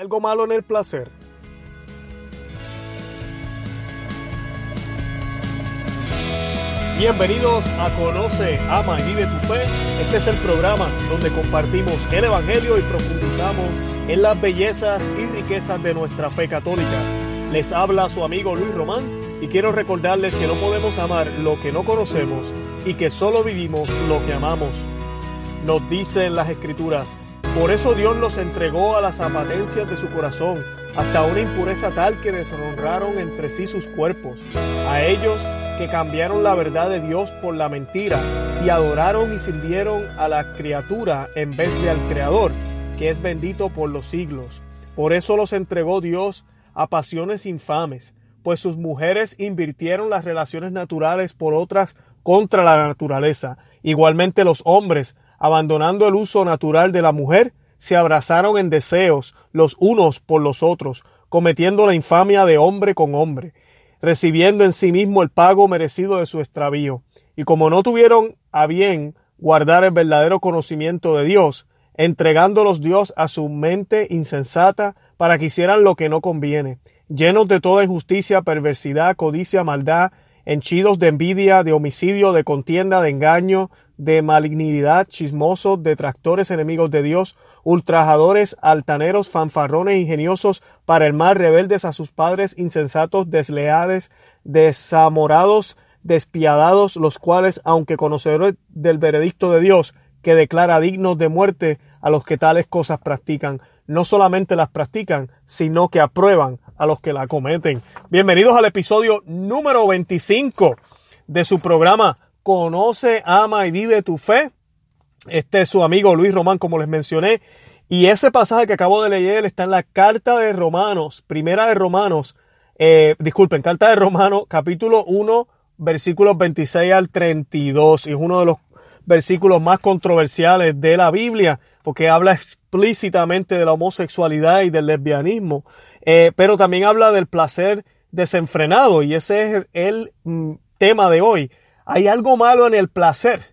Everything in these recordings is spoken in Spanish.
algo malo en el placer. Bienvenidos a Conoce, Ama y Vive tu Fe. Este es el programa donde compartimos el Evangelio y profundizamos en las bellezas y riquezas de nuestra fe católica. Les habla su amigo Luis Román y quiero recordarles que no podemos amar lo que no conocemos y que solo vivimos lo que amamos. Nos dicen las escrituras, por eso Dios los entregó a las apatencias de su corazón, hasta una impureza tal que deshonraron entre sí sus cuerpos. A ellos que cambiaron la verdad de Dios por la mentira y adoraron y sirvieron a la criatura en vez de al Creador, que es bendito por los siglos. Por eso los entregó Dios a pasiones infames, pues sus mujeres invirtieron las relaciones naturales por otras contra la naturaleza. Igualmente los hombres, abandonando el uso natural de la mujer, se abrazaron en deseos los unos por los otros, cometiendo la infamia de hombre con hombre recibiendo en sí mismo el pago merecido de su extravío. Y como no tuvieron a bien guardar el verdadero conocimiento de Dios, entregándolos Dios a su mente insensata para que hicieran lo que no conviene, llenos de toda injusticia, perversidad, codicia, maldad, henchidos de envidia, de homicidio, de contienda, de engaño, de malignidad, chismosos, detractores, enemigos de Dios, ultrajadores, altaneros, fanfarrones, ingeniosos para el mal, rebeldes a sus padres, insensatos, desleales, desamorados, despiadados, los cuales, aunque conocedores del veredicto de Dios, que declara dignos de muerte a los que tales cosas practican, no solamente las practican, sino que aprueban a los que la cometen. Bienvenidos al episodio número 25 de su programa Conoce, ama y vive tu fe. Este es su amigo Luis Román, como les mencioné. Y ese pasaje que acabo de leer está en la carta de Romanos, primera de Romanos, eh, disculpen, carta de Romanos, capítulo 1, versículos 26 al 32. Y es uno de los versículos más controversiales de la Biblia, porque habla explícitamente de la homosexualidad y del lesbianismo, eh, pero también habla del placer desenfrenado, y ese es el mm, tema de hoy. ¿Hay algo malo en el placer?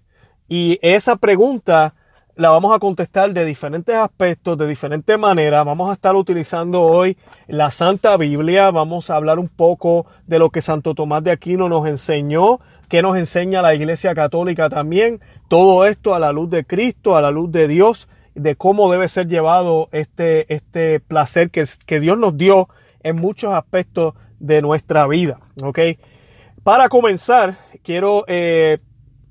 Y esa pregunta la vamos a contestar de diferentes aspectos, de diferentes maneras. Vamos a estar utilizando hoy la Santa Biblia. Vamos a hablar un poco de lo que Santo Tomás de Aquino nos enseñó, que nos enseña la Iglesia Católica también. Todo esto a la luz de Cristo, a la luz de Dios, de cómo debe ser llevado este, este placer que, que Dios nos dio en muchos aspectos de nuestra vida. ¿ok? Para comenzar, quiero eh,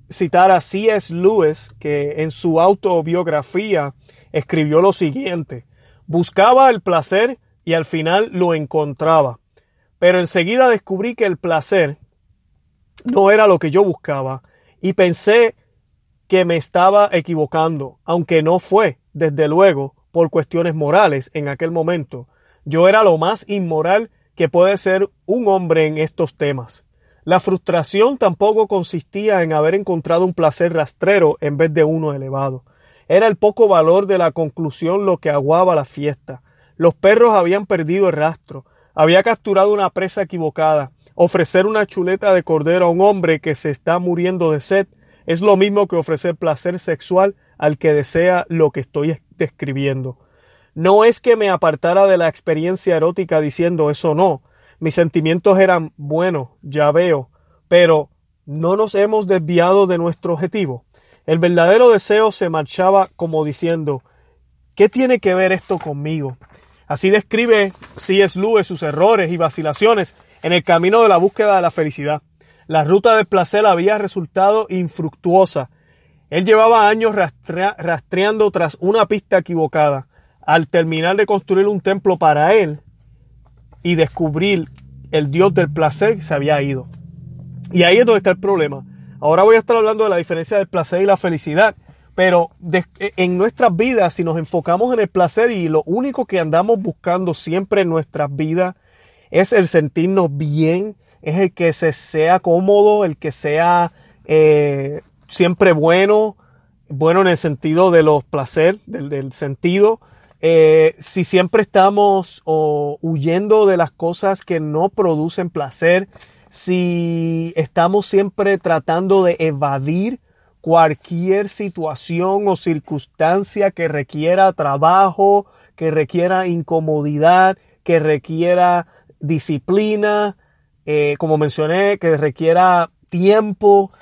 citar a C.S. Lewis, que en su autobiografía escribió lo siguiente. Buscaba el placer y al final lo encontraba. Pero enseguida descubrí que el placer no era lo que yo buscaba y pensé que me estaba equivocando, aunque no fue, desde luego, por cuestiones morales en aquel momento. Yo era lo más inmoral que puede ser un hombre en estos temas. La frustración tampoco consistía en haber encontrado un placer rastrero en vez de uno elevado. Era el poco valor de la conclusión lo que aguaba la fiesta. Los perros habían perdido el rastro. Había capturado una presa equivocada. Ofrecer una chuleta de cordero a un hombre que se está muriendo de sed es lo mismo que ofrecer placer sexual al que desea lo que estoy describiendo. No es que me apartara de la experiencia erótica diciendo eso no, mis sentimientos eran buenos, ya veo, pero no nos hemos desviado de nuestro objetivo. El verdadero deseo se marchaba como diciendo, ¿qué tiene que ver esto conmigo? Así describe C.S. Lewis sus errores y vacilaciones en el camino de la búsqueda de la felicidad. La ruta del placer había resultado infructuosa. Él llevaba años rastreando tras una pista equivocada. Al terminar de construir un templo para él, y descubrir el Dios del placer que se había ido. Y ahí es donde está el problema. Ahora voy a estar hablando de la diferencia del placer y la felicidad. Pero en nuestras vidas, si nos enfocamos en el placer y lo único que andamos buscando siempre en nuestras vidas es el sentirnos bien, es el que se sea cómodo, el que sea eh, siempre bueno, bueno en el sentido de los placer, del sentido, eh, si siempre estamos huyendo de las cosas que no producen placer, si estamos siempre tratando de evadir cualquier situación o circunstancia que requiera trabajo, que requiera incomodidad, que requiera disciplina, eh, como mencioné, que requiera tiempo,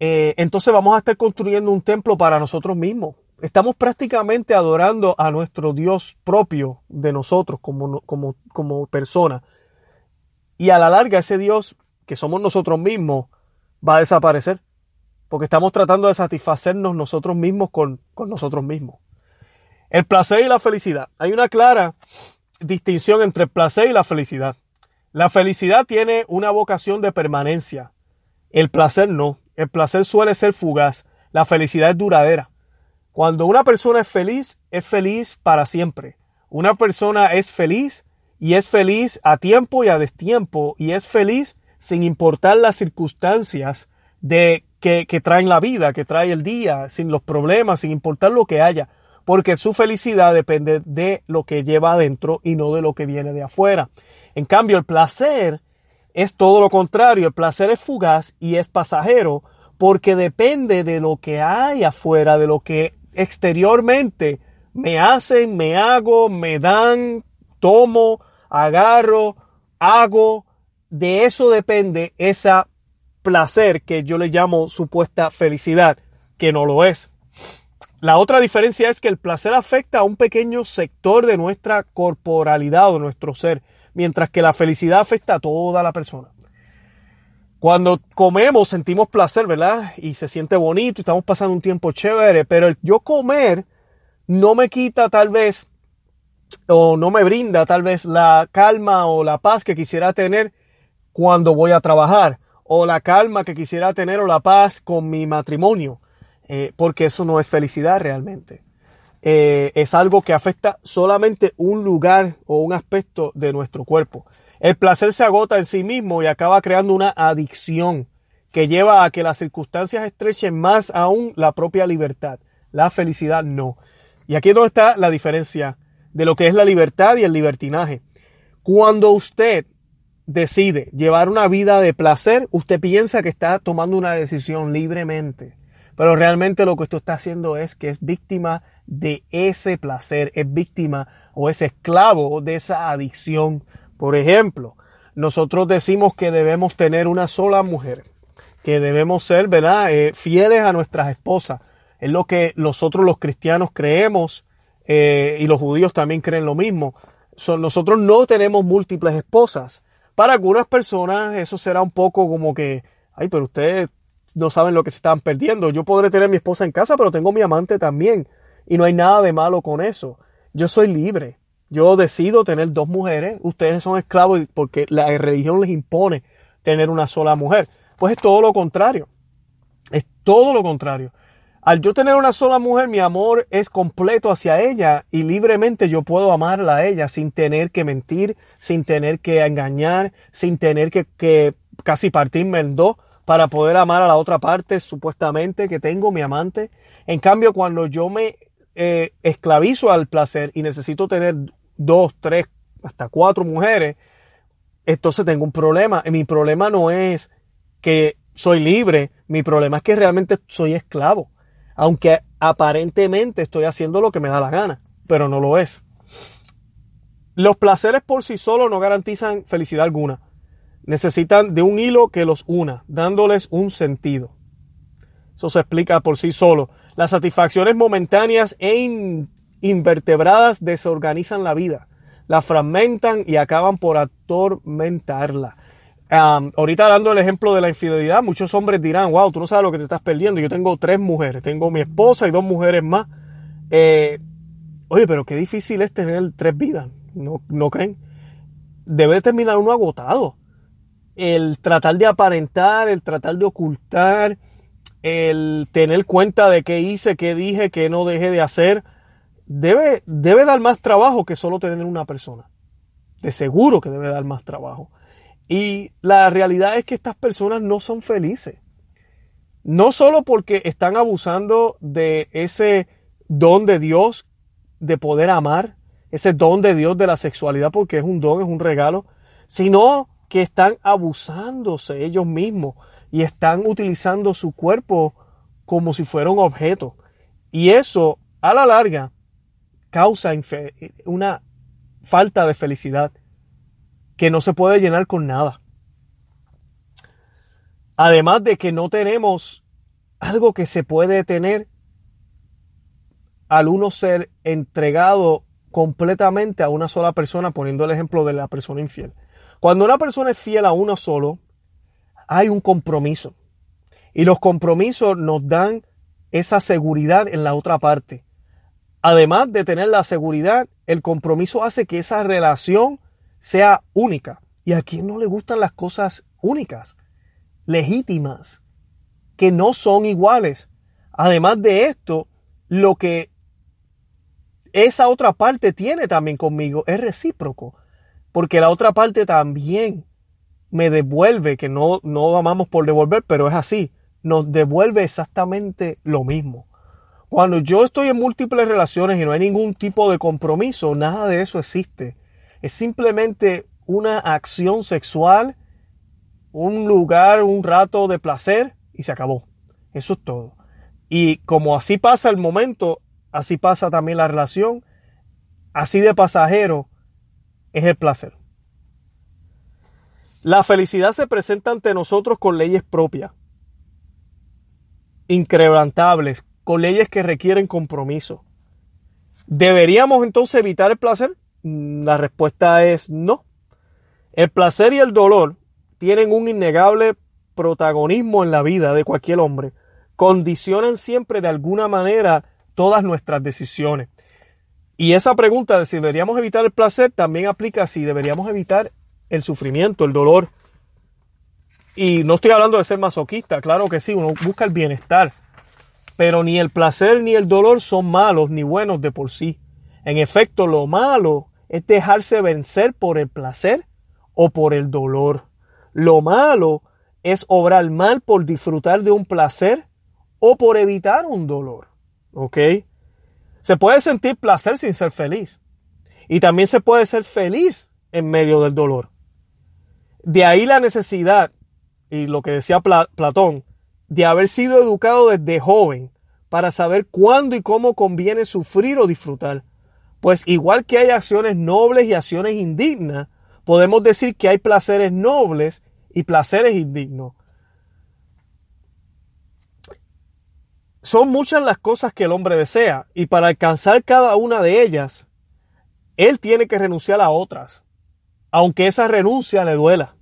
eh, entonces vamos a estar construyendo un templo para nosotros mismos. Estamos prácticamente adorando a nuestro Dios propio de nosotros como, como, como persona. Y a la larga ese Dios que somos nosotros mismos va a desaparecer. Porque estamos tratando de satisfacernos nosotros mismos con, con nosotros mismos. El placer y la felicidad. Hay una clara distinción entre el placer y la felicidad. La felicidad tiene una vocación de permanencia. El placer no. El placer suele ser fugaz. La felicidad es duradera. Cuando una persona es feliz, es feliz para siempre. Una persona es feliz y es feliz a tiempo y a destiempo y es feliz sin importar las circunstancias de que, que traen la vida, que trae el día, sin los problemas, sin importar lo que haya, porque su felicidad depende de lo que lleva adentro y no de lo que viene de afuera. En cambio, el placer es todo lo contrario, el placer es fugaz y es pasajero porque depende de lo que hay afuera, de lo que exteriormente me hacen, me hago, me dan, tomo, agarro, hago. De eso depende esa placer que yo le llamo supuesta felicidad, que no lo es. La otra diferencia es que el placer afecta a un pequeño sector de nuestra corporalidad o de nuestro ser, mientras que la felicidad afecta a toda la persona. Cuando comemos sentimos placer, ¿verdad? Y se siente bonito y estamos pasando un tiempo chévere, pero yo comer no me quita tal vez o no me brinda tal vez la calma o la paz que quisiera tener cuando voy a trabajar o la calma que quisiera tener o la paz con mi matrimonio, eh, porque eso no es felicidad realmente. Eh, es algo que afecta solamente un lugar o un aspecto de nuestro cuerpo. El placer se agota en sí mismo y acaba creando una adicción que lleva a que las circunstancias estrechen más aún la propia libertad. La felicidad no. Y aquí es donde está la diferencia de lo que es la libertad y el libertinaje. Cuando usted decide llevar una vida de placer, usted piensa que está tomando una decisión libremente. Pero realmente lo que usted está haciendo es que es víctima de ese placer, es víctima o es esclavo de esa adicción por ejemplo, nosotros decimos que debemos tener una sola mujer, que debemos ser, ¿verdad?, eh, fieles a nuestras esposas. Es lo que nosotros los cristianos creemos eh, y los judíos también creen lo mismo. nosotros no tenemos múltiples esposas. Para algunas personas eso será un poco como que, ay, pero ustedes no saben lo que se están perdiendo. Yo podré tener mi esposa en casa, pero tengo mi amante también. Y no hay nada de malo con eso. Yo soy libre yo decido tener dos mujeres, ustedes son esclavos porque la religión les impone tener una sola mujer. Pues es todo lo contrario. Es todo lo contrario. Al yo tener una sola mujer, mi amor es completo hacia ella y libremente yo puedo amarla a ella sin tener que mentir, sin tener que engañar, sin tener que, casi partirme en dos para poder amar a la otra parte supuestamente que tengo, mi amante. En cambio, cuando yo me eh, esclavizo al placer y necesito tener dos, tres, hasta cuatro mujeres, entonces tengo un problema. Y mi problema no es que soy libre, mi problema es que realmente soy esclavo. Aunque aparentemente estoy haciendo lo que me da la gana, pero no lo es. Los placeres por sí solos no garantizan felicidad alguna. Necesitan de un hilo que los una, dándoles un sentido. Eso se explica por sí solo. Las satisfacciones momentáneas e invertebradas desorganizan la vida, la fragmentan y acaban por atormentarla. ahorita dando el ejemplo de la infidelidad, muchos hombres dirán, wow, tú no sabes lo que te estás perdiendo. Yo tengo tres mujeres, tengo mi esposa y dos mujeres más. Eh, oye, pero qué difícil es tener tres vidas, ¿no, no creen? Debe terminar uno agotado. El tratar de aparentar, el tratar de ocultar, el tener cuenta de qué hice, qué dije, qué no dejé de hacer debe, debe dar más trabajo que solo tener una persona. De seguro que debe dar más trabajo. Y la realidad es que estas personas no son felices. No solo porque están abusando de ese don de Dios de poder amar, ese don de Dios de la sexualidad, porque es un don, es un regalo, sino que están abusándose ellos mismos y están utilizando su cuerpo como si fuera un objeto. Y eso, a la larga, causa una falta de felicidad que no se puede llenar con nada. Además de que no tenemos algo que se puede tener al uno ser entregado completamente a una sola persona, poniendo el ejemplo de la persona infiel. Cuando una persona es fiel a uno solo, hay un compromiso. Y los compromisos nos dan esa seguridad en la otra parte. Además de tener la seguridad, el compromiso hace que esa relación sea única. ¿Y a quién no le gustan las cosas únicas, legítimas, que no son iguales? Además de esto, lo que esa otra parte tiene también conmigo es recíproco, porque la otra parte también me devuelve, que no, no amamos por devolver, pero es así, nos devuelve exactamente lo mismo. Cuando yo estoy en múltiples relaciones y no hay ningún tipo de compromiso, nada de eso existe. Es simplemente una acción sexual, un lugar, un rato de placer y se acabó. Eso es todo. Y como así pasa el momento, así pasa también la relación, así de pasajero es el placer. La felicidad se presenta ante nosotros con leyes propias, increbrantables, con leyes que requieren compromiso. ¿Deberíamos entonces evitar el placer? Mm, la respuesta es no. El placer y el dolor tienen un innegable protagonismo en la vida de cualquier hombre. Condicionan siempre de alguna manera todas nuestras decisiones. Y esa pregunta de si deberíamos evitar el placer también aplica si deberíamos evitar el sufrimiento, el dolor. Y no estoy hablando de ser masoquista, claro que sí, uno busca el bienestar, pero ni el placer ni el dolor son malos ni buenos de por sí. En efecto, lo malo es dejarse vencer por el placer o por el dolor. Lo malo es obrar mal por disfrutar de un placer o por evitar un dolor. ¿Ok? Se puede sentir placer sin ser feliz. Y también se puede ser feliz en medio del dolor. De ahí la necesidad, y lo que decía Platón, de haber sido educado desde joven para saber cuándo y cómo conviene sufrir o disfrutar. Pues igual que hay acciones nobles y acciones indignas, podemos decir que hay placeres nobles y placeres indignos. Son muchas las cosas que el hombre desea y para alcanzar cada una de ellas, él tiene que renunciar a otras aunque esa renuncia le duela.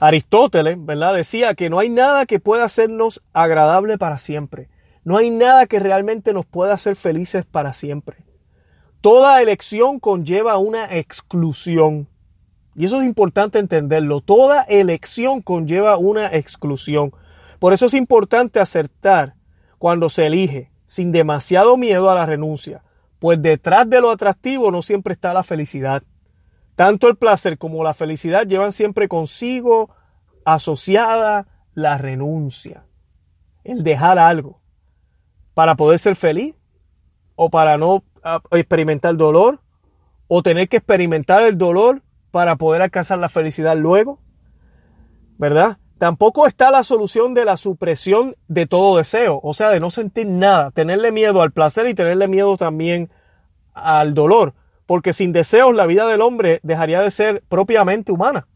Aristóteles, ¿verdad? Decía que no hay nada que pueda hacernos agradable para siempre. No hay nada que realmente nos pueda hacer felices para siempre. Toda elección conlleva una exclusión. Y eso es importante entenderlo. Toda elección conlleva una exclusión. Por eso es importante acertar cuando se elige, sin demasiado miedo a la renuncia. Pues detrás de lo atractivo no siempre está la felicidad. Tanto el placer como la felicidad llevan siempre consigo asociada la renuncia, el dejar algo para poder ser feliz o para no ah, experimentar dolor o tener que experimentar el dolor para poder alcanzar la felicidad luego, ¿verdad? Tampoco está la solución de la supresión de todo deseo, o sea, de no sentir nada, tenerle miedo al placer y tenerle miedo también al dolor porque sin deseos la vida del hombre dejaría de ser propiamente humana.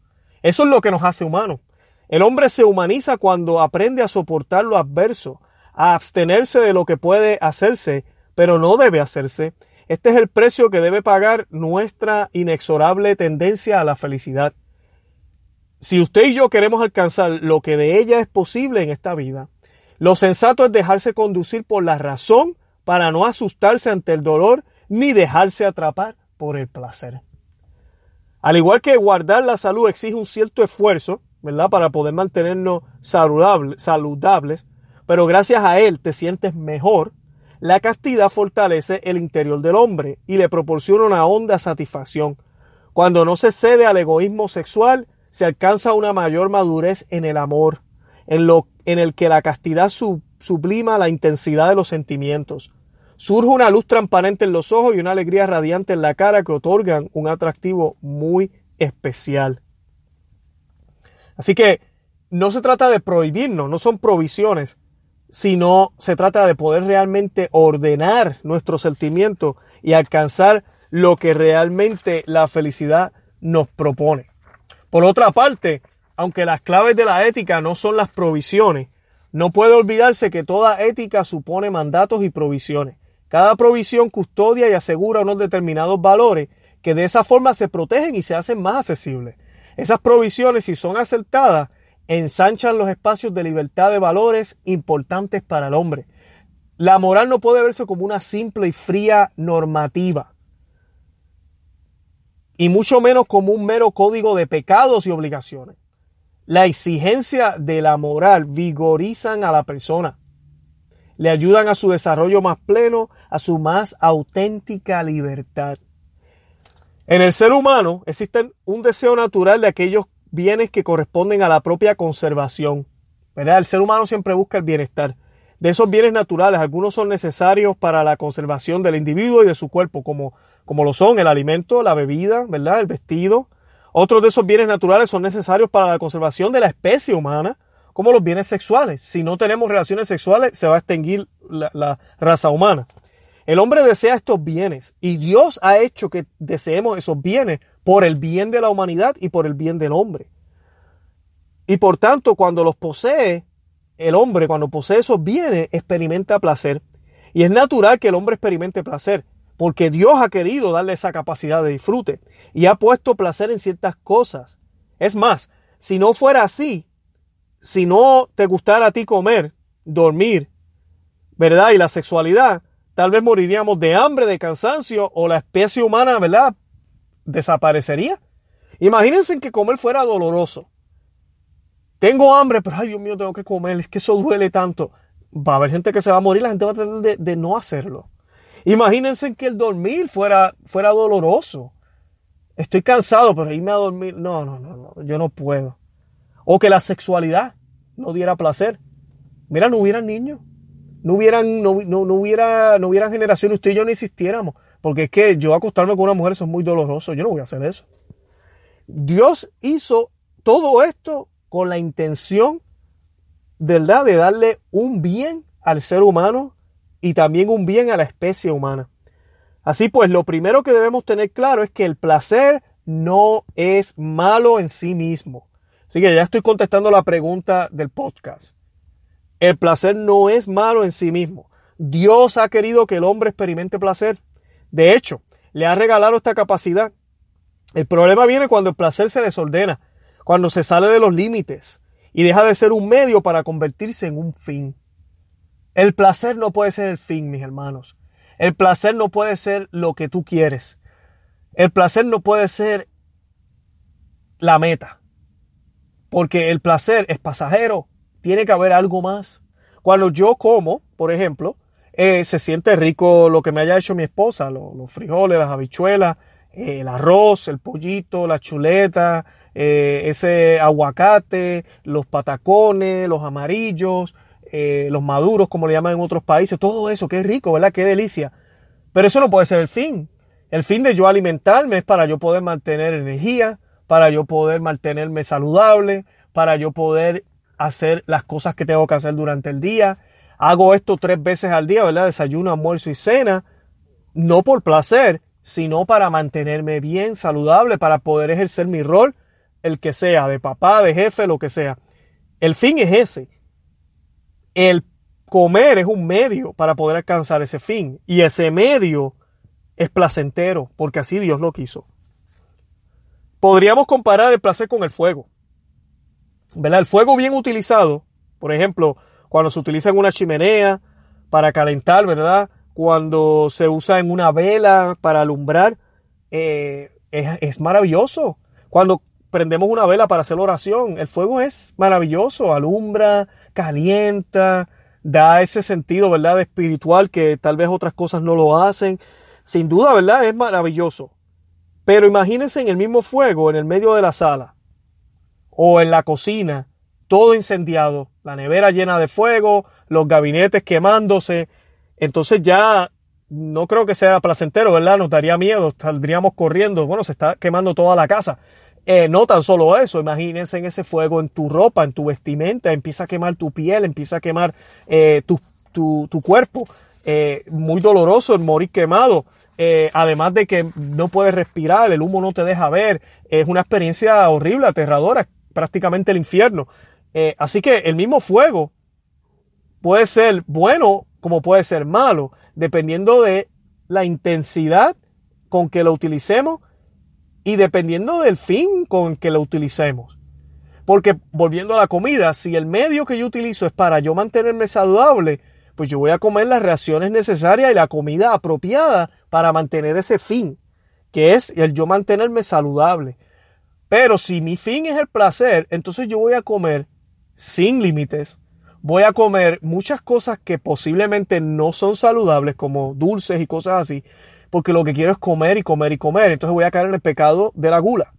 Eso es lo que nos hace humanos. El hombre se humaniza cuando aprende a soportar lo adverso, a abstenerse de lo que puede hacerse, pero no debe hacerse. Este es el precio que debe pagar nuestra inexorable tendencia a la felicidad. Si usted y yo queremos alcanzar lo que de ella es posible en esta vida, lo sensato es dejarse conducir por la razón para no asustarse ante el dolor ni dejarse atrapar por el placer. Al igual que guardar la salud exige un cierto esfuerzo, ¿verdad? Para poder mantenernos saludables, pero gracias a él te sientes mejor, la castidad fortalece el interior del hombre y le proporciona una honda satisfacción. Cuando no se cede al egoísmo sexual, se alcanza una mayor madurez en el amor, en, lo, en el que la castidad sublima la intensidad de los sentimientos. Surge una luz transparente en los ojos y una alegría radiante en la cara que otorgan un atractivo muy especial. Así que no se trata de prohibirnos, no son provisiones, sino se trata de poder realmente ordenar nuestros sentimientos y alcanzar lo que realmente la felicidad nos propone. Por otra parte, aunque las claves de la ética no son las provisiones, no puede olvidarse que toda ética supone mandatos y provisiones. Cada provisión custodia y asegura unos determinados valores que de esa forma se protegen y se hacen más accesibles. Esas provisiones, si son acertadas, ensanchan los espacios de libertad de valores importantes para el hombre. La moral no puede verse como una simple y fría normativa, y mucho menos como un mero código de pecados y obligaciones. La exigencia de la moral vigorizan a la persona, le ayudan a su desarrollo más pleno, a su más auténtica libertad. En el ser humano existe un deseo natural de aquellos bienes que corresponden a la propia conservación. ¿verdad? El ser humano siempre busca el bienestar. De esos bienes naturales, algunos son necesarios para la conservación del individuo y de su cuerpo, como, como lo son el alimento, la bebida, ¿verdad? el vestido. Otros de esos bienes naturales son necesarios para la conservación de la especie humana, como los bienes sexuales. Si no tenemos relaciones sexuales, se va a extinguir la, la raza humana. El hombre desea estos bienes y Dios ha hecho que deseemos esos bienes por el bien de la humanidad y por el bien del hombre. Y por tanto, cuando los posee, el hombre, cuando posee esos bienes, experimenta placer. Y es natural que el hombre experimente placer, porque Dios ha querido darle esa capacidad de disfrute y ha puesto placer en ciertas cosas. Es más, si no fuera así, si no te gustara a ti comer, dormir, ¿verdad? Y la sexualidad, tal vez moriríamos de hambre, de cansancio o la especie humana, ¿verdad? Desaparecería. Imagínense que comer fuera doloroso. Tengo hambre, pero ay Dios mío, tengo que comer, es que eso duele tanto. Va a haber gente que se va a morir, la gente va a tratar de, no hacerlo. Imagínense que el dormir fuera, fuera doloroso. Estoy cansado, pero irme a dormir, no, no, no, no, yo no puedo. O que la sexualidad no diera placer. Mira, no hubieran niños no hubieran, no, no, hubiera, no hubieran generaciones, usted y yo no existiéramos. Porque es que yo acostarme con una mujer, eso es muy doloroso. Yo no voy a hacer eso. Dios hizo todo esto con la intención, ¿verdad?, de darle un bien al ser humano y también un bien a la especie humana. Así pues, lo primero que debemos tener claro es que el placer no es malo en sí mismo. Así que ya estoy contestando la pregunta del podcast. El placer no es malo en sí mismo. Dios ha querido que el hombre experimente placer. De hecho, le ha regalado esta capacidad. El problema viene cuando el placer se desordena, cuando se sale de los límites y deja de ser un medio para convertirse en un fin. El placer no puede ser el fin, mis hermanos. El placer no puede ser lo que tú quieres. El placer no puede ser la meta. Porque el placer es pasajero tiene que haber algo más. Cuando yo como, por ejemplo, eh, se siente rico lo que me haya hecho mi esposa, los, frijoles, las habichuelas, eh, el arroz, el pollito, la chuleta, eh, ese aguacate, los patacones, los amarillos, los maduros, como le llaman en otros países, todo eso, qué rico, ¿verdad? Qué delicia. Pero eso no puede ser el fin. El fin de yo alimentarme es para yo poder mantener energía, para yo poder mantenerme saludable, para yo poder hacer las cosas que tengo que hacer durante el día. Hago esto tres veces al día, ¿verdad? Desayuno, almuerzo y cena. No por placer, sino para mantenerme bien, saludable, para poder ejercer mi rol, el que sea, de papá, de jefe, lo que sea. El fin es ese. El comer es un medio para poder alcanzar ese fin. Y ese medio es placentero, porque así Dios lo quiso. Podríamos comparar el placer con el fuego. El fuego bien utilizado, por ejemplo, cuando se utiliza en una chimenea para calentar, ¿verdad? Cuando se usa en una vela para alumbrar, eh, es, maravilloso. Cuando prendemos una vela para hacer oración, el fuego es maravilloso, alumbra, calienta, da ese sentido, ¿verdad? espiritual que tal vez otras cosas no lo hacen. Sin duda, ¿verdad? Es maravilloso. Pero imagínense en el mismo fuego, en el medio de la sala o en la cocina, todo incendiado, la nevera llena de fuego, los gabinetes quemándose, entonces ya no creo que sea placentero, ¿verdad? Nos daría miedo, saldríamos corriendo, bueno, se está quemando toda la casa. Eh, no tan solo eso, imagínense en ese fuego en tu ropa, en tu vestimenta, empieza a quemar tu piel, empieza a quemar eh, tu, tu, cuerpo. Eh, muy doloroso el morir quemado. Eh, además de que no puedes respirar, el humo no te deja ver, es una experiencia horrible, aterradora, prácticamente el infierno. Eh, así que el mismo fuego puede ser bueno como puede ser malo, dependiendo de la intensidad con que lo utilicemos y dependiendo del fin con que lo utilicemos. Porque volviendo a la comida, si el medio que yo utilizo es para yo mantenerme saludable, pues yo voy a comer las reacciones necesarias y la comida apropiada para mantener ese fin, que es el yo mantenerme saludable. Pero si mi fin es el placer, entonces yo voy a comer sin límites. Voy a comer muchas cosas que posiblemente no son saludables, como dulces y cosas así, porque lo que quiero es comer y comer y comer. Entonces voy a caer en el pecado de la gula.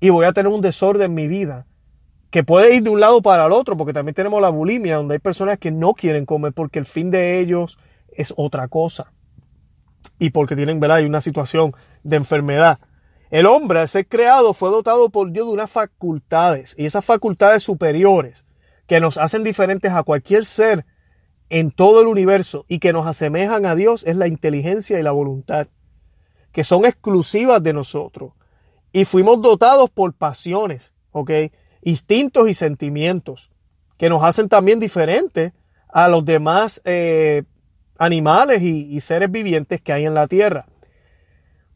Y voy a tener un desorden en mi vida que puede ir de un lado para el otro, porque también tenemos la bulimia, donde hay personas que no quieren comer porque el fin de ellos es otra cosa. Y porque tienen, ¿verdad? Hay una situación de enfermedad. El hombre, al ser creado, fue dotado por Dios de unas facultades, y esas facultades superiores, que nos hacen diferentes a cualquier ser en todo el universo y que nos asemejan a Dios, es la inteligencia y la voluntad, que son exclusivas de nosotros. Y fuimos dotados por pasiones, ¿ok? Instintos y sentimientos que nos hacen también diferentes a los demás eh, animales y, seres vivientes que hay en la tierra.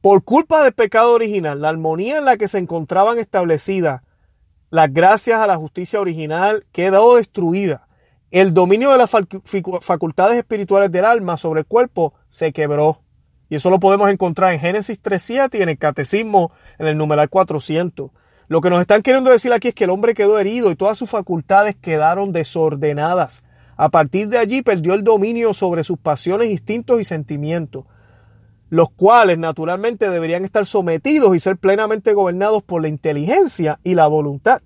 Por culpa del pecado original, la armonía en la que se encontraban establecidas las gracias a la justicia original quedó destruida. El dominio de las facultades espirituales del alma sobre el cuerpo se quebró. Y eso lo podemos encontrar en Génesis 3.7 y en el Catecismo en el numeral 400. Lo que nos están queriendo decir aquí es que el hombre quedó herido y todas sus facultades quedaron desordenadas. A partir de allí perdió el dominio sobre sus pasiones, instintos y sentimientos, los cuales naturalmente deberían estar sometidos y ser plenamente gobernados por la inteligencia y la voluntad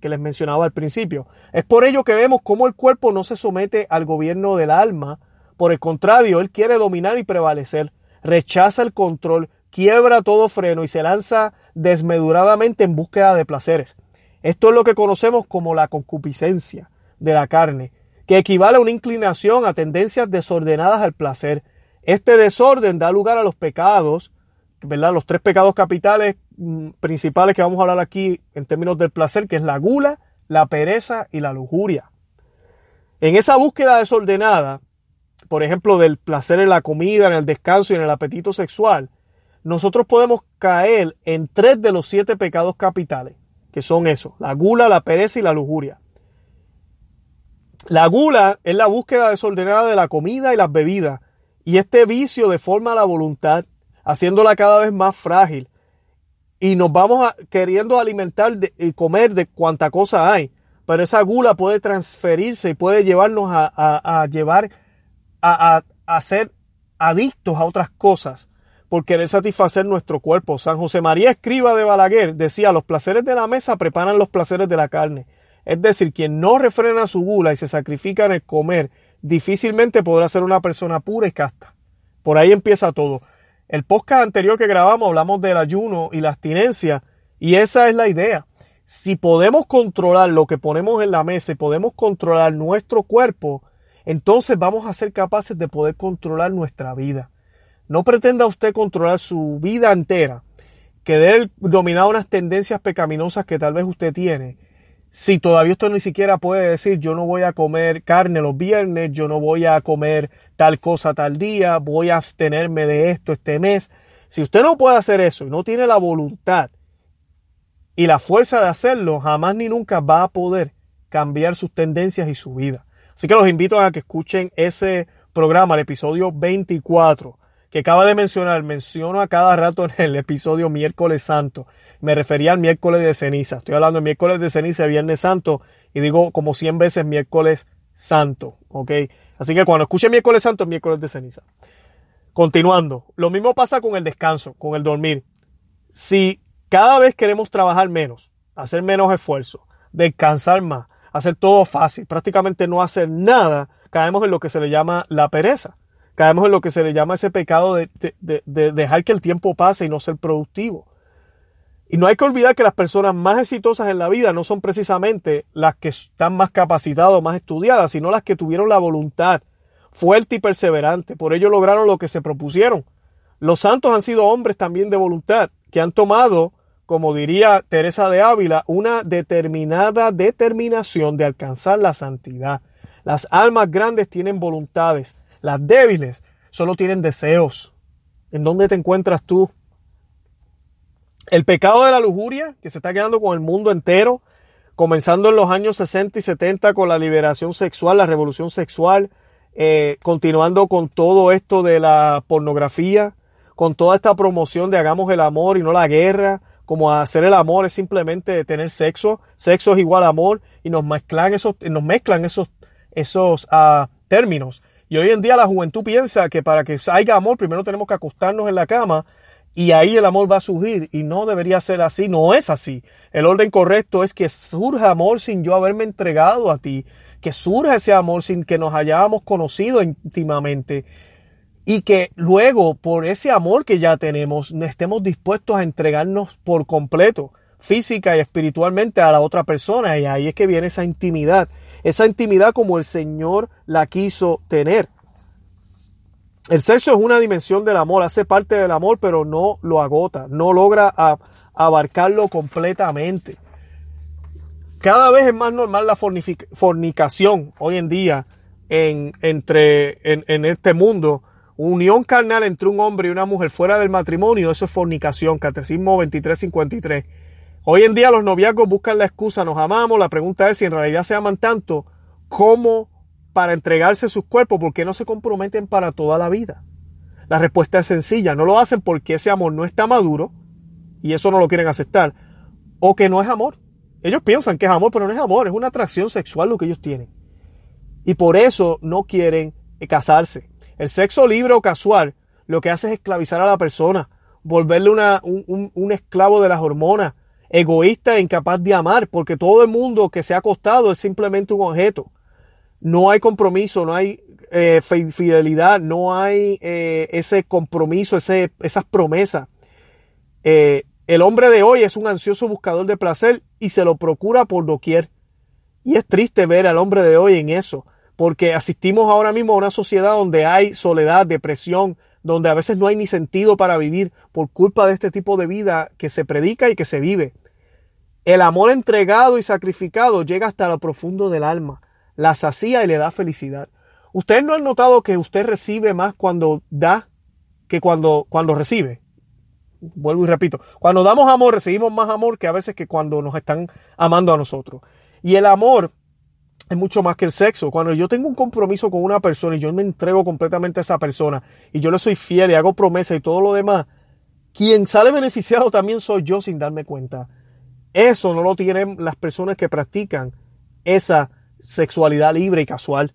que les mencionaba al principio. Es por ello que vemos cómo el cuerpo no se somete al gobierno del alma, por el contrario, él quiere dominar y prevalecer, rechaza el control, quiebra todo freno y se lanza desmeduradamente en búsqueda de placeres. Esto es lo que conocemos como la concupiscencia de la carne, que equivale a una inclinación a tendencias desordenadas al placer. Este desorden da lugar a los pecados, ¿verdad? Los tres pecados capitales mm, principales que vamos a hablar aquí en términos del placer, que es la gula, la pereza y la lujuria. En esa búsqueda desordenada, por ejemplo, del placer en la comida, en el descanso y en el apetito sexual, nosotros podemos caer en tres de los siete pecados capitales, que son esos, la gula, la pereza y la lujuria. La gula es la búsqueda desordenada de la comida y las bebidas, y este vicio deforma la voluntad, haciéndola cada vez más frágil. Y nos vamos queriendo alimentar y comer de cuanta cosa hay, pero esa gula puede transferirse y puede llevarnos a, llevar a, a ser adictos a otras cosas por querer satisfacer nuestro cuerpo. San José María Escriba de Balaguer decía, los placeres de la mesa preparan los placeres de la carne. Es decir, quien no refrena su gula y se sacrifica en el comer, difícilmente podrá ser una persona pura y casta. Por ahí empieza todo. El podcast anterior que grabamos hablamos del ayuno y la abstinencia y esa es la idea. Si podemos controlar lo que ponemos en la mesa y podemos controlar nuestro cuerpo, entonces vamos a ser capaces de poder controlar nuestra vida. No pretenda usted controlar su vida entera, que dominar unas tendencias pecaminosas que tal vez usted tiene. Si todavía usted ni siquiera puede decir yo no voy a comer carne los viernes, yo no voy a comer tal cosa tal día, voy a abstenerme de esto este mes. Si usted no puede hacer eso y no tiene la voluntad y la fuerza de hacerlo, jamás ni nunca va a poder cambiar sus tendencias y su vida. Así que los invito a que escuchen ese programa, el episodio 24 acaba de mencionar, menciono a cada rato en el episodio miércoles santo. Me refería al miércoles de ceniza. Estoy hablando de miércoles de ceniza, viernes santo, y digo como 100 veces miércoles santo, ¿ok? Así que cuando escuche miércoles santo, es miércoles de ceniza. Continuando, lo mismo pasa con el descanso, con el dormir. Si cada vez queremos trabajar menos, hacer menos esfuerzo, descansar más, hacer todo fácil, prácticamente no hacer nada, caemos en lo que se le llama la pereza caemos en lo que se le llama ese pecado de, dejar que el tiempo pase y no ser productivo. Y no hay que olvidar que las personas más exitosas en la vida no son precisamente las que están más capacitadas más estudiadas, sino las que tuvieron la voluntad fuerte y perseverante. Por ello lograron lo que se propusieron. Los santos han sido hombres también de voluntad, que han tomado, como diría Teresa de Ávila, una determinada determinación de alcanzar la santidad. Las almas grandes tienen voluntades, las débiles solo tienen deseos. ¿En dónde te encuentras tú? El pecado de la lujuria, que se está quedando con el mundo entero, comenzando en los años 60 y 70 con la liberación sexual, la revolución sexual, eh, continuando con todo esto de la pornografía, con toda esta promoción de hagamos el amor y no la guerra, como hacer el amor es simplemente tener sexo, sexo es igual a amor, y nos mezclan esos, nos mezclan esos, esos uh, términos. Y hoy en día la juventud piensa que para que haya amor primero tenemos que acostarnos en la cama y ahí el amor va a surgir. Y no debería ser así, no es así. El orden correcto es que surja amor sin yo haberme entregado a ti, que surja ese amor sin que nos hayamos conocido íntimamente y que luego por ese amor que ya tenemos estemos dispuestos a entregarnos por completo física y espiritualmente a la otra persona. Y ahí es que viene esa intimidad esa intimidad como el Señor la quiso tener. El sexo es una dimensión del amor, hace parte del amor, pero no lo agota, no logra abarcarlo completamente. Cada vez es más normal la fornicación hoy en día en, entre, en, este mundo. Unión carnal entre un hombre y una mujer fuera del matrimonio, eso es fornicación, Catecismo 2353. Hoy en día los noviazgos buscan la excusa, nos amamos, la pregunta es si en realidad se aman tanto como para entregarse sus cuerpos, ¿por qué no se comprometen para toda la vida? La respuesta es sencilla, no lo hacen porque ese amor no está maduro y eso no lo quieren aceptar, o que no es amor. Ellos piensan que es amor, pero no es amor, es una atracción sexual lo que ellos tienen. Y por eso no quieren casarse. El sexo libre o casual lo que hace es esclavizar a la persona, volverle una, un, un esclavo de las hormonas, egoísta e incapaz de amar, porque todo el mundo que se ha acostado es simplemente un objeto. No hay compromiso, no hay eh, fidelidad, no hay eh, ese compromiso, esas promesas. Eh, el hombre de hoy es un ansioso buscador de placer y se lo procura por doquier. Y es triste ver al hombre de hoy en eso, porque asistimos ahora mismo a una sociedad donde hay soledad, depresión, donde a veces no hay ni sentido para vivir por culpa de este tipo de vida que se predica y que se vive. El amor entregado y sacrificado llega hasta lo profundo del alma, la sacía y le da felicidad. ¿Ustedes no han notado que usted recibe más cuando da que cuando, cuando recibe? Vuelvo y repito, cuando damos amor recibimos más amor que a veces que cuando nos están amando a nosotros. Y el amor es mucho más que el sexo. Cuando yo tengo un compromiso con una persona y yo me entrego completamente a esa persona y yo le soy fiel y hago promesas y todo lo demás, quien sale beneficiado también soy yo sin darme cuenta. Eso no lo tienen las personas que practican esa sexualidad libre y casual.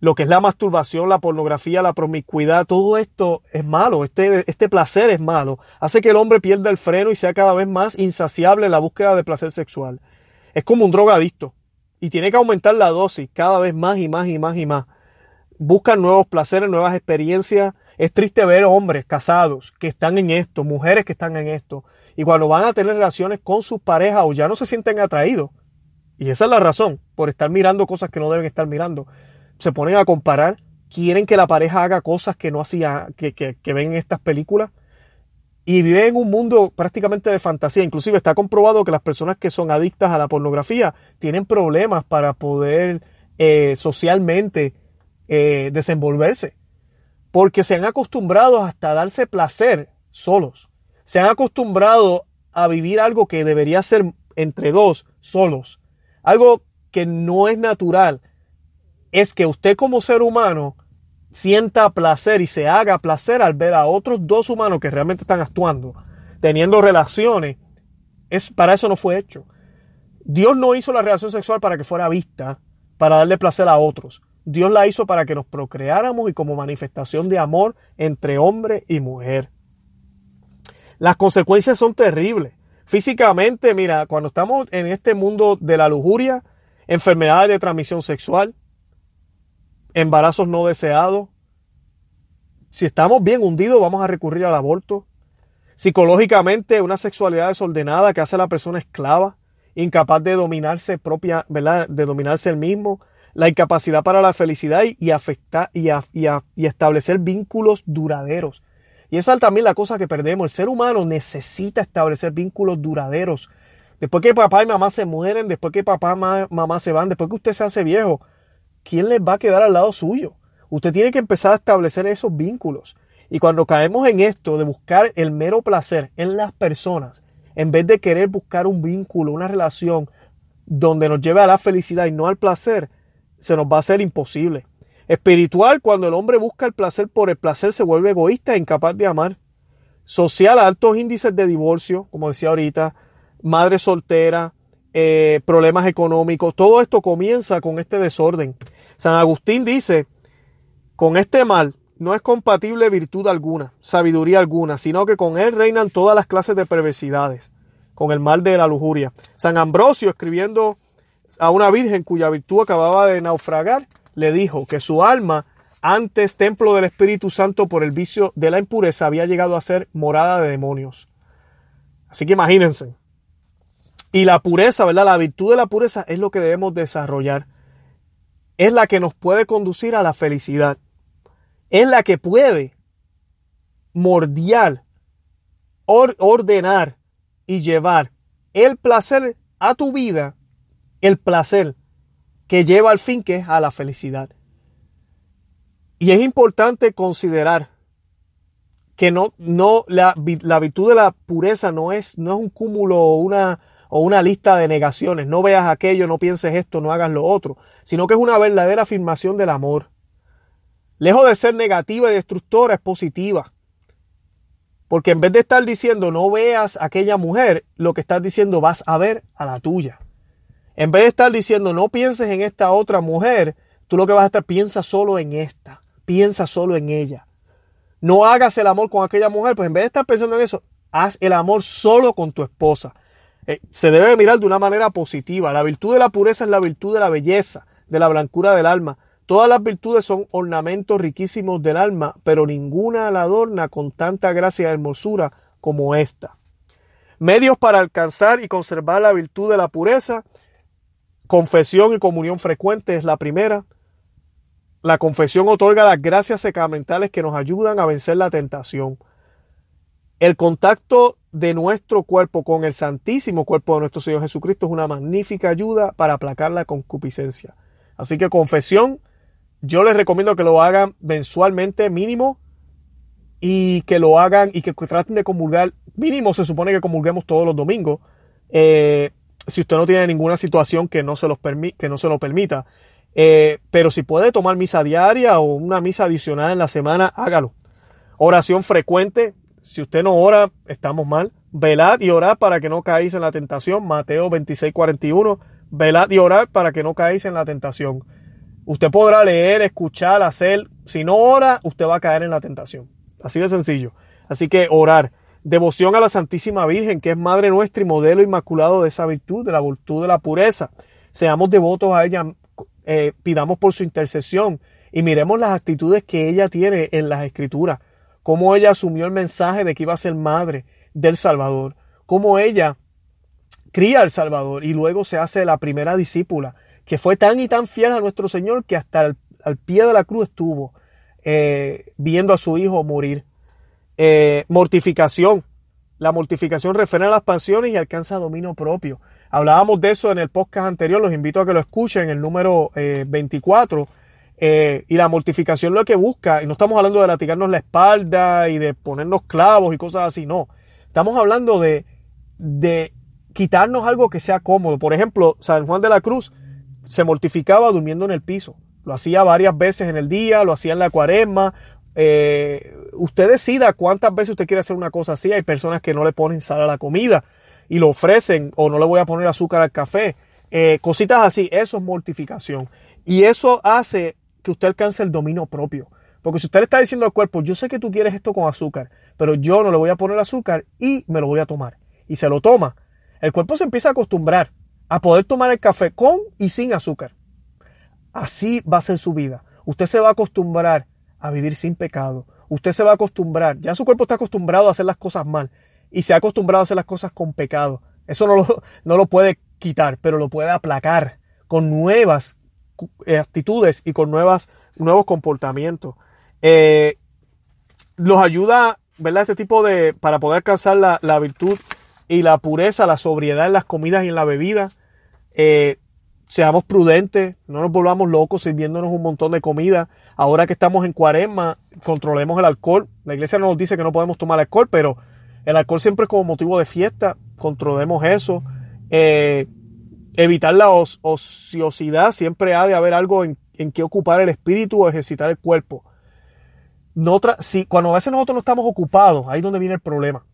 Lo que es la masturbación, la pornografía, la promiscuidad, todo esto es malo, este, este placer es malo. Hace que el hombre pierda el freno y sea cada vez más insaciable en la búsqueda de placer sexual. Es como un drogadicto y tiene que aumentar la dosis cada vez más y más y más y más. Buscan nuevos placeres, nuevas experiencias. Es triste ver hombres casados que están en esto, mujeres que están en esto. Y cuando van a tener relaciones con sus parejas o ya no se sienten atraídos. Y esa es la razón, por estar mirando cosas que no deben estar mirando. Se ponen a comparar, quieren que la pareja haga cosas que no hacía, que, que, que ven en estas películas y vive en un mundo prácticamente de fantasía. Inclusive está comprobado que las personas que son adictas a la pornografía tienen problemas para poder eh, socialmente eh, desenvolverse. Porque se han acostumbrado hasta a darse placer solos. Se han acostumbrado a vivir algo que debería ser entre dos solos. Algo que no es natural. Es que usted como ser humano sienta placer y se haga placer al ver a otros dos humanos que realmente están actuando, teniendo relaciones, es, para eso no fue hecho. Dios no hizo la relación sexual para que fuera vista, para darle placer a otros. Dios la hizo para que nos procreáramos y como manifestación de amor entre hombre y mujer. Las consecuencias son terribles. Físicamente, mira, cuando estamos en este mundo de la lujuria, enfermedades de transmisión sexual, embarazos no deseados. Si estamos bien hundidos, vamos a recurrir al aborto. Psicológicamente, una sexualidad desordenada que hace a la persona esclava, incapaz de dominarse propia, ¿verdad? De dominarse el mismo. La incapacidad para la felicidad y, afectar, y, y establecer vínculos duraderos. Y esa es también la cosa que perdemos. El ser humano necesita establecer vínculos duraderos. Después que papá y mamá se mueren, después que papá y mamá se van, después que usted se hace viejo, ¿quién les va a quedar al lado suyo? Usted tiene que empezar a establecer esos vínculos. Y cuando caemos en esto de buscar el mero placer en las personas, en vez de querer buscar un vínculo, una relación donde nos lleve a la felicidad y no al placer, se nos va a hacer imposible. Espiritual, cuando el hombre busca el placer por el placer, se vuelve egoísta e incapaz de amar. Social, altos índices de divorcio, como decía ahorita, madre soltera, eh, problemas económicos, todo esto comienza con este desorden. San Agustín dice, con este mal no es compatible virtud alguna, sabiduría alguna, sino que con él reinan todas las clases de perversidades, con el mal de la lujuria. San Ambrosio, escribiendo a una virgen cuya virtud acababa de naufragar, le dijo que su alma, antes templo del Espíritu Santo por el vicio de la impureza, había llegado a ser morada de demonios. Así que imagínense. Y la pureza, ¿verdad? La virtud de la pureza es lo que debemos desarrollar. Es la que nos puede conducir a la felicidad es la que puede mordiar, ordenar y llevar el placer a tu vida, el placer que lleva al fin, que es a la felicidad. Y es importante considerar que no, no, la, la virtud de la pureza no es, no es un cúmulo o una, o una lista de negaciones. No veas aquello, no pienses esto, no hagas lo otro, sino que es una verdadera afirmación del amor. Lejos de ser negativa y destructora, es positiva. Porque en vez de estar diciendo no veas a aquella mujer, lo que estás diciendo vas a ver a la tuya. En vez de estar diciendo no pienses en esta otra mujer, tú lo que vas a estar piensa solo en esta, piensa solo en ella. No hagas el amor con aquella mujer, pues en vez de estar pensando en eso, haz el amor solo con tu esposa. Eh, se debe mirar de una manera positiva. La virtud de la pureza es la virtud de la belleza, de la blancura del alma. Todas las virtudes son ornamentos riquísimos del alma, pero ninguna la adorna con tanta gracia y hermosura como esta. Medios para alcanzar y conservar la virtud de la pureza. Confesión y comunión frecuente es la primera. La confesión otorga las gracias sacramentales que nos ayudan a vencer la tentación. El contacto de nuestro cuerpo con el santísimo cuerpo de nuestro Señor Jesucristo es una magnífica ayuda para aplacar la concupiscencia. Así que confesión, yo les recomiendo que lo hagan mensualmente mínimo y que lo hagan y que traten de comulgar. Mínimo se supone que comulguemos todos los domingos. Eh, si usted no tiene ninguna situación que no se, los que no se lo permita. Eh, pero si puede tomar misa diaria o una misa adicional en la semana, hágalo. Oración frecuente. Si usted no ora, estamos mal. Velad y orad para que no caáis en la tentación. Mateo 26, 41. Velad y orad para que no caáis en la tentación. Usted podrá leer, escuchar, hacer. Si no ora, usted va a caer en la tentación. Así de sencillo. Así que orar. Devoción a la Santísima Virgen, que es Madre nuestra y modelo inmaculado de esa virtud, de la virtud de la pureza. Seamos devotos a ella, eh, pidamos por su intercesión y miremos las actitudes que ella tiene en las escrituras. Cómo ella asumió el mensaje de que iba a ser madre del Salvador. Cómo ella cría al Salvador y luego se hace la primera discípula que fue tan y tan fiel a nuestro Señor que hasta al pie de la cruz estuvo eh, viendo a su hijo morir. Eh, mortificación. La mortificación refiere a las pasiones y alcanza dominio propio. Hablábamos de eso en el podcast anterior, los invito a que lo escuchen, el número 24. Eh, y la mortificación lo que busca, y no estamos hablando de latigarnos la espalda y de ponernos clavos y cosas así, no. Estamos hablando de, de quitarnos algo que sea cómodo. Por ejemplo, San Juan de la Cruz se mortificaba durmiendo en el piso. Lo hacía varias veces en el día, lo hacía en la cuaresma. Eh, usted decida cuántas veces usted quiere hacer una cosa así. Hay personas que no le ponen sal a la comida y lo ofrecen o no le voy a poner azúcar al café. Eh, cositas así, eso es mortificación. Y eso hace que usted alcance el dominio propio. Porque si usted le está diciendo al cuerpo, yo sé que tú quieres esto con azúcar, pero yo no le voy a poner azúcar y me lo voy a tomar. Y se lo toma. El cuerpo se empieza a acostumbrar a poder tomar el café con y sin azúcar. Así va a ser su vida. Usted se va a acostumbrar a vivir sin pecado. Usted se va a acostumbrar, ya su cuerpo está acostumbrado a hacer las cosas mal y se ha acostumbrado a hacer las cosas con pecado. Eso no lo, no lo puede quitar, pero lo puede aplacar con nuevas actitudes y con nuevas, nuevos comportamientos. Eh, los ayuda ¿verdad? Este tipo de, para poder alcanzar la, la virtud y la pureza, la sobriedad en las comidas y en la bebida, eh, seamos prudentes, no nos volvamos locos sirviéndonos un montón de comida. Ahora que estamos en cuaresma, controlemos el alcohol. La iglesia no nos dice que no podemos tomar alcohol, pero el alcohol siempre es como motivo de fiesta. Controlemos eso. Eh, evitar la ociosidad. Siempre ha de haber algo en, en que ocupar el espíritu o ejercitar el cuerpo. No si, cuando a veces nosotros no estamos ocupados, ahí es donde viene el problema.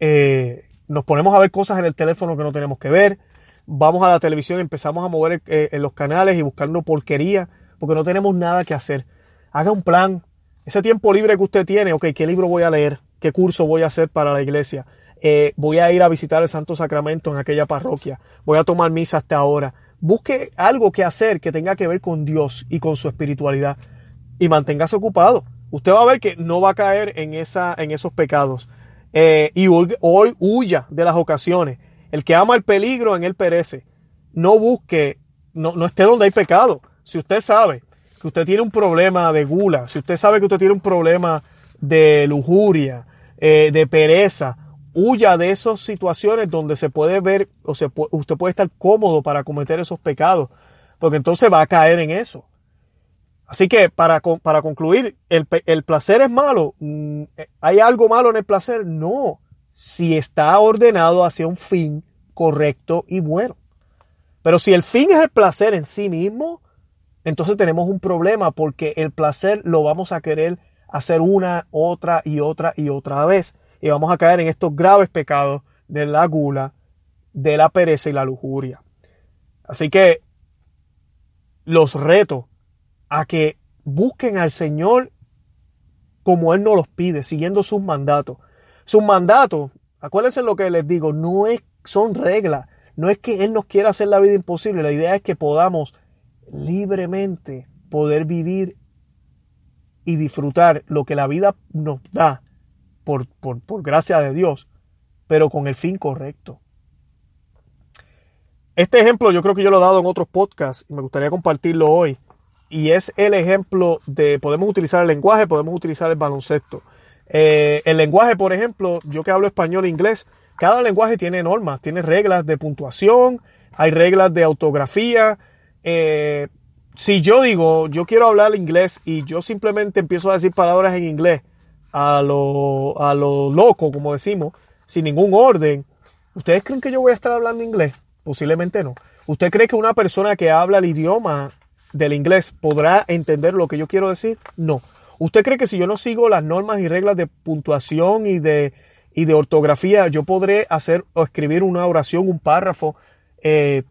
Eh, nos ponemos a ver cosas en el teléfono que no tenemos que ver vamos a la televisión y empezamos a mover eh, en los canales y buscando porquería, porque no tenemos nada que hacer. Haga un plan. Ese tiempo libre que usted tiene, ok, ¿qué libro voy a leer? ¿Qué curso voy a hacer para la iglesia? Eh, voy a ir a visitar el Santo Sacramento en aquella parroquia. Voy a tomar misa hasta ahora. Busque algo que hacer que tenga que ver con Dios y con su espiritualidad y manténgase ocupado. Usted va a ver que no va a caer en, esa, en esos pecados. Eh, y hoy, huya de las ocasiones el que ama el peligro, en él perece. No busque, no, no esté donde hay pecado. Si usted sabe que usted tiene un problema de gula, si usted sabe que usted tiene un problema de lujuria, eh, de pereza, huya de esas situaciones donde se puede ver o se usted puede estar cómodo para cometer esos pecados, porque entonces va a caer en eso. Así que para, para concluir, ¿el, ¿el, placer es malo? Mm, ¿Hay algo malo en el placer? No si está ordenado hacia un fin correcto y bueno. Pero si el fin es el placer en sí mismo, entonces tenemos un problema porque el placer lo vamos a querer hacer una, otra y otra y otra vez. Y vamos a caer en estos graves pecados de la gula, de la pereza y la lujuria. Así que los reto a que busquen al Señor como Él nos los pide, siguiendo sus mandatos. Sus mandatos, acuérdense lo que les digo, no es, son reglas. No es que Él nos quiera hacer la vida imposible. La idea es que podamos libremente poder vivir y disfrutar lo que la vida nos da por, por, por gracia de Dios, pero con el fin correcto. Este ejemplo yo creo que yo lo he dado en otros podcasts y me gustaría compartirlo hoy. Y es el ejemplo de podemos utilizar el lenguaje, podemos utilizar el baloncesto. Eh, el lenguaje, por ejemplo, yo que hablo español e inglés, cada lenguaje tiene normas, tiene reglas de puntuación, hay reglas de autografía. Eh, si yo digo, yo quiero hablar inglés y yo simplemente empiezo a decir palabras en inglés a lo, a lo loco, como decimos, sin ningún orden, ¿ustedes creen que yo voy a estar hablando inglés? Posiblemente no. ¿Usted cree que una persona que habla el idioma del inglés podrá entender lo que yo quiero decir? No. ¿Usted cree que si yo no sigo las normas y reglas de puntuación y de, y de ortografía, yo podré hacer o escribir una oración, un párrafo eh,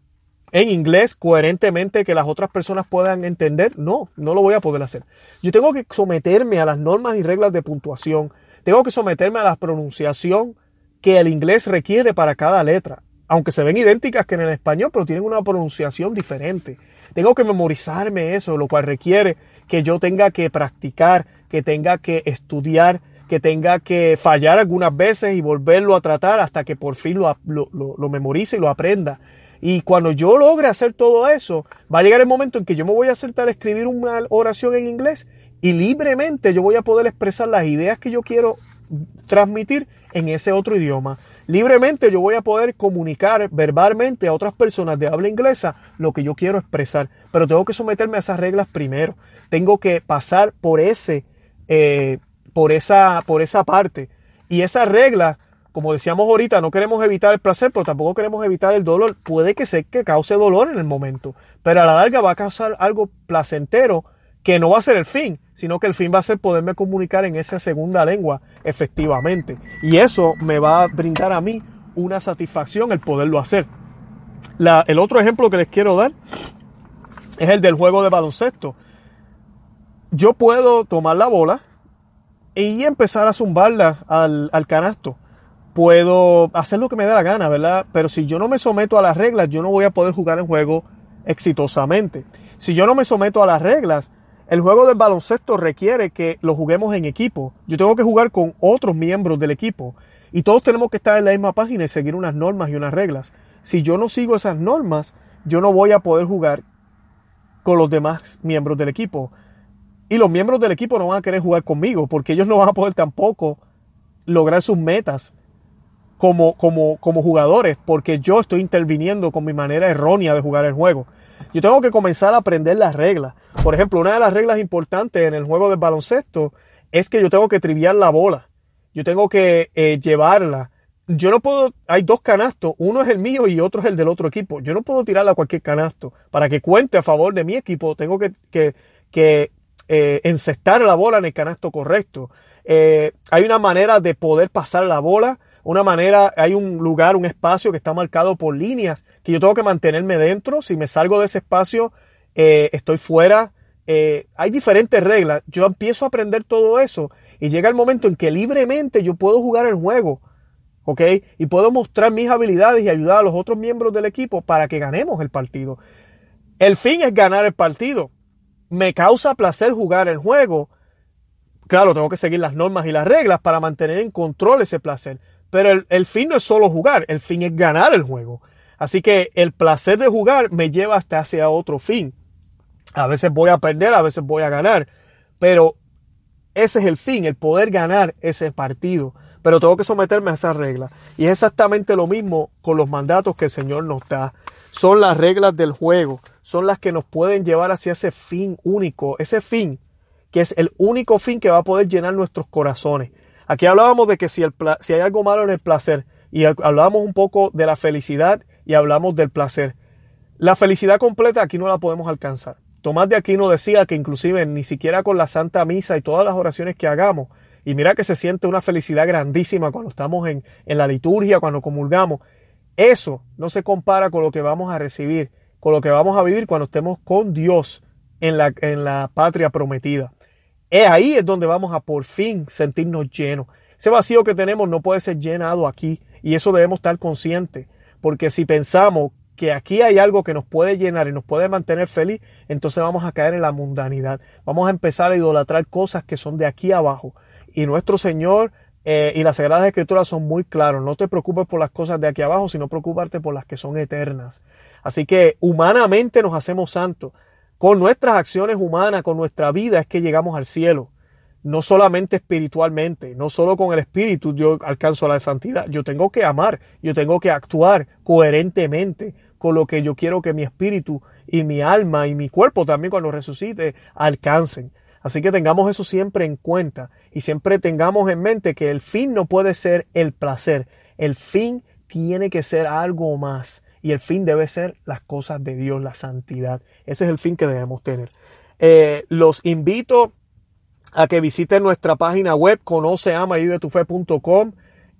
en inglés coherentemente que las otras personas puedan entender? No, no lo voy a poder hacer. Yo tengo que someterme a las normas y reglas de puntuación. Tengo que someterme a la pronunciación que el inglés requiere para cada letra. Aunque se ven idénticas que en el español, pero tienen una pronunciación diferente. Tengo que memorizarme eso, lo cual requiere que yo tenga que practicar, que tenga que estudiar, que tenga que fallar algunas veces y volverlo a tratar hasta que por fin lo, lo, memorice y lo aprenda. Y cuando yo logre hacer todo eso, va a llegar el momento en que yo me voy a sentar a escribir una oración en inglés y libremente yo voy a poder expresar las ideas que yo quiero transmitir en ese otro idioma. Libremente yo voy a poder comunicar verbalmente a otras personas de habla inglesa lo que yo quiero expresar, pero tengo que someterme a esas reglas primero. Tengo que pasar por ese, eh, por esa, por esa parte. Y esa regla, como decíamos ahorita, no queremos evitar el placer, pero tampoco queremos evitar el dolor. Puede que sea que cause dolor en el momento, pero a la larga va a causar algo placentero que no va a ser el fin, sino que el fin va a ser poderme comunicar en esa segunda lengua efectivamente. Y eso me va a brindar a mí una satisfacción el poderlo hacer. el otro ejemplo que les quiero dar es el del juego de baloncesto. Yo puedo tomar la bola y empezar a zumbarla al, al canasto. Puedo hacer lo que me dé la gana, ¿verdad? Pero si yo no me someto a las reglas, yo no voy a poder jugar el juego exitosamente. Si yo no me someto a las reglas, el juego del baloncesto requiere que lo juguemos en equipo. Yo tengo que jugar con otros miembros del equipo. Y todos tenemos que estar en la misma página y seguir unas normas y unas reglas. Si yo no sigo esas normas, yo no voy a poder jugar con los demás miembros del equipo. Y los miembros del equipo no van a querer jugar conmigo porque ellos no van a poder tampoco lograr sus metas como, como, como jugadores, porque yo estoy interviniendo con mi manera errónea de jugar el juego. Yo tengo que comenzar a aprender las reglas. Por ejemplo, una de las reglas importantes en el juego del baloncesto es que yo tengo que triviar la bola. Yo tengo que eh, llevarla. Yo no puedo, hay dos canastos, uno es el mío y otro es el del otro equipo. Yo no puedo tirarla a cualquier canasto. Para que cuente a favor de mi equipo, tengo que, que, que eh, encestar la bola en el canasto correcto. Eh, hay una manera de poder pasar la bola, una manera, hay un lugar, un espacio que está marcado por líneas que yo tengo que mantenerme dentro. Si me salgo de ese espacio, eh, estoy fuera. hay diferentes reglas. Yo empiezo a aprender todo eso y llega el momento en que libremente yo puedo jugar el juego. ¿Ok? Y puedo mostrar mis habilidades y ayudar a los otros miembros del equipo para que ganemos el partido. El fin es ganar el partido. Me causa placer jugar el juego. Claro, tengo que seguir las normas y las reglas para mantener en control ese placer. Pero el, fin no es solo jugar, el fin es ganar el juego. Así que el placer de jugar me lleva hasta hacia otro fin. A veces voy a perder, a veces voy a ganar. Pero ese es el fin, el poder ganar ese partido. Pero tengo que someterme a esas reglas. Y es exactamente lo mismo con los mandatos que el Señor nos da. Son las reglas del juego. Son las que nos pueden llevar hacia ese fin único. Ese fin que es el único fin que va a poder llenar nuestros corazones. Aquí hablábamos de que si, hay algo malo en el placer, y hablábamos un poco de la felicidad y hablamos del placer. La felicidad completa aquí no la podemos alcanzar. Tomás de Aquino decía que inclusive ni siquiera con la Santa Misa y todas las oraciones que hagamos, y mira que se siente una felicidad grandísima cuando estamos en, la liturgia, cuando comulgamos, eso no se compara con lo que vamos a recibir, con lo que vamos a vivir cuando estemos con Dios en la patria prometida. Es ahí es donde vamos a por fin sentirnos llenos. Ese vacío que tenemos no puede ser llenado aquí y eso debemos estar conscientes, porque si pensamos que aquí hay algo que nos puede llenar y nos puede mantener feliz, entonces vamos a caer en la mundanidad. Vamos a empezar a idolatrar cosas que son de aquí abajo. Y nuestro Señor eh, y las Sagradas Escrituras son muy claros. No te preocupes por las cosas de aquí abajo, sino preocuparte por las que son eternas. Así que humanamente nos hacemos santos. Con nuestras acciones humanas, con nuestra vida, es que llegamos al cielo. No solamente espiritualmente, no solo con el espíritu yo alcanzo la santidad. Yo tengo que amar, yo tengo que actuar coherentemente con lo que yo quiero que mi espíritu y mi alma y mi cuerpo también cuando resucite alcancen. Así que tengamos eso siempre en cuenta y siempre tengamos en mente que el fin no puede ser el placer, el fin tiene que ser algo más y el fin debe ser las cosas de Dios, la santidad. Ese es el fin que debemos tener. Eh, los invito a que visiten nuestra página web conoceamavivetufe.com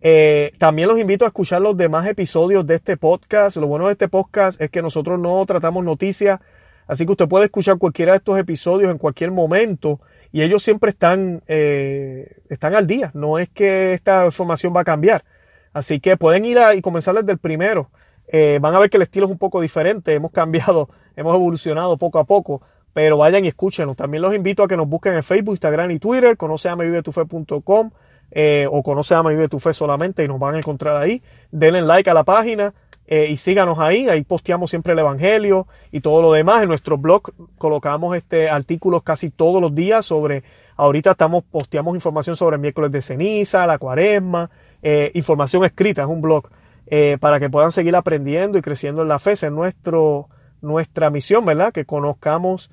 eh, también los invito a escuchar los demás episodios de este podcast. Lo bueno de este podcast es que nosotros no tratamos noticias, así que usted puede escuchar cualquiera de estos episodios en cualquier momento y ellos siempre están, eh, están al día. No es que esta información va a cambiar. Así que pueden ir a, y comenzar desde el primero. Eh, van a ver que el estilo es un poco diferente. Hemos cambiado, hemos evolucionado poco a poco. Pero vayan y escúchenlo. También los invito a que nos busquen en Facebook, Instagram y Twitter. Conoce a eh, o conoce a Vive tu solamente y nos van a encontrar ahí. Denle like a la página eh, y síganos ahí. Ahí posteamos siempre el Evangelio y todo lo demás. En nuestro blog colocamos este artículos casi todos los días sobre. Ahorita estamos posteamos información sobre miércoles de ceniza, la cuaresma, eh, información escrita, es un blog para que puedan seguir aprendiendo y creciendo en la fe. Esa es nuestro, nuestra misión, ¿verdad? Que conozcamos,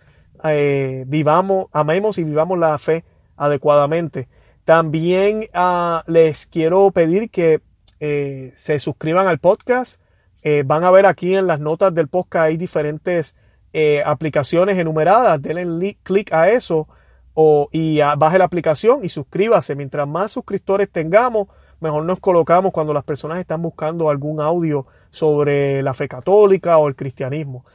vivamos, amemos y vivamos la fe adecuadamente. También ah, les quiero pedir que eh, se suscriban al podcast. Eh, van a ver aquí en las notas del podcast hay diferentes eh, aplicaciones enumeradas. Denle clic a eso o, y baje la aplicación y suscríbase. Mientras más suscriptores tengamos, mejor nos colocamos cuando las personas están buscando algún audio sobre la fe católica o el cristianismo.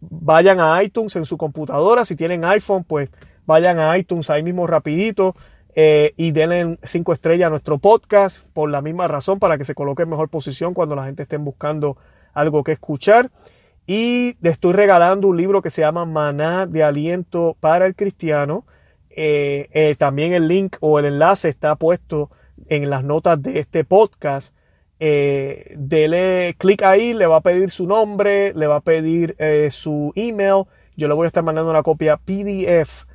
vayan a iTunes en su computadora. Si tienen iPhone, pues vayan a iTunes ahí mismo rapidito eh, y denle cinco estrellas a nuestro podcast por la misma razón para que se coloque en mejor posición cuando la gente esté buscando algo que escuchar. Y le estoy regalando un libro que se llama Maná de Aliento para el Cristiano. Eh, eh, también el link o el enlace está puesto en las notas de este podcast. dele clic ahí, le va a pedir su nombre, le va a pedir su email. Yo le voy a estar mandando una copia PDF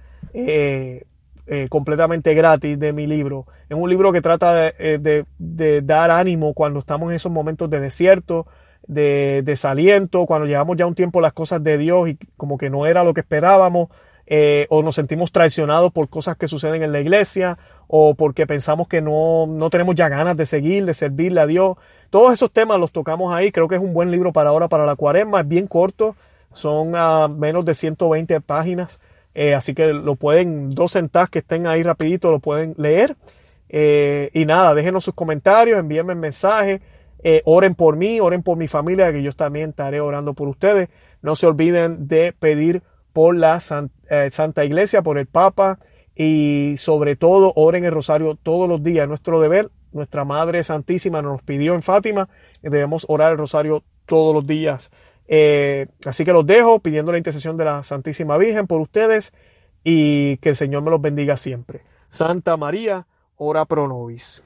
eh, completamente gratis de mi libro. Es un libro que trata de, eh, de, dar ánimo cuando estamos en esos momentos de desierto, de desaliento, cuando llevamos ya un tiempo las cosas de Dios y como que no era lo que esperábamos, eh, o nos sentimos traicionados por cosas que suceden en la iglesia, o porque pensamos que no, no tenemos ya ganas de seguir, de servirle a Dios. Todos esos temas los tocamos ahí. Creo que es un buen libro para ahora, para la cuaresma. Es bien corto, son a menos de 120 páginas. Eh, así que lo pueden, dos centavos que estén ahí rapidito, lo pueden leer. Eh, y nada, déjenos sus comentarios, envíenme mensajes, eh, oren por mí, oren por mi familia, que yo también estaré orando por ustedes. No se olviden de pedir por la Santa Iglesia, por el Papa y sobre todo oren el rosario todos los días. Nuestro deber, nuestra Madre Santísima nos pidió en Fátima, debemos orar el rosario todos los días. Eh, así que los dejo pidiendo la intercesión de la Santísima Virgen por ustedes y que el Señor me los bendiga siempre. Santa María, ora pro nobis.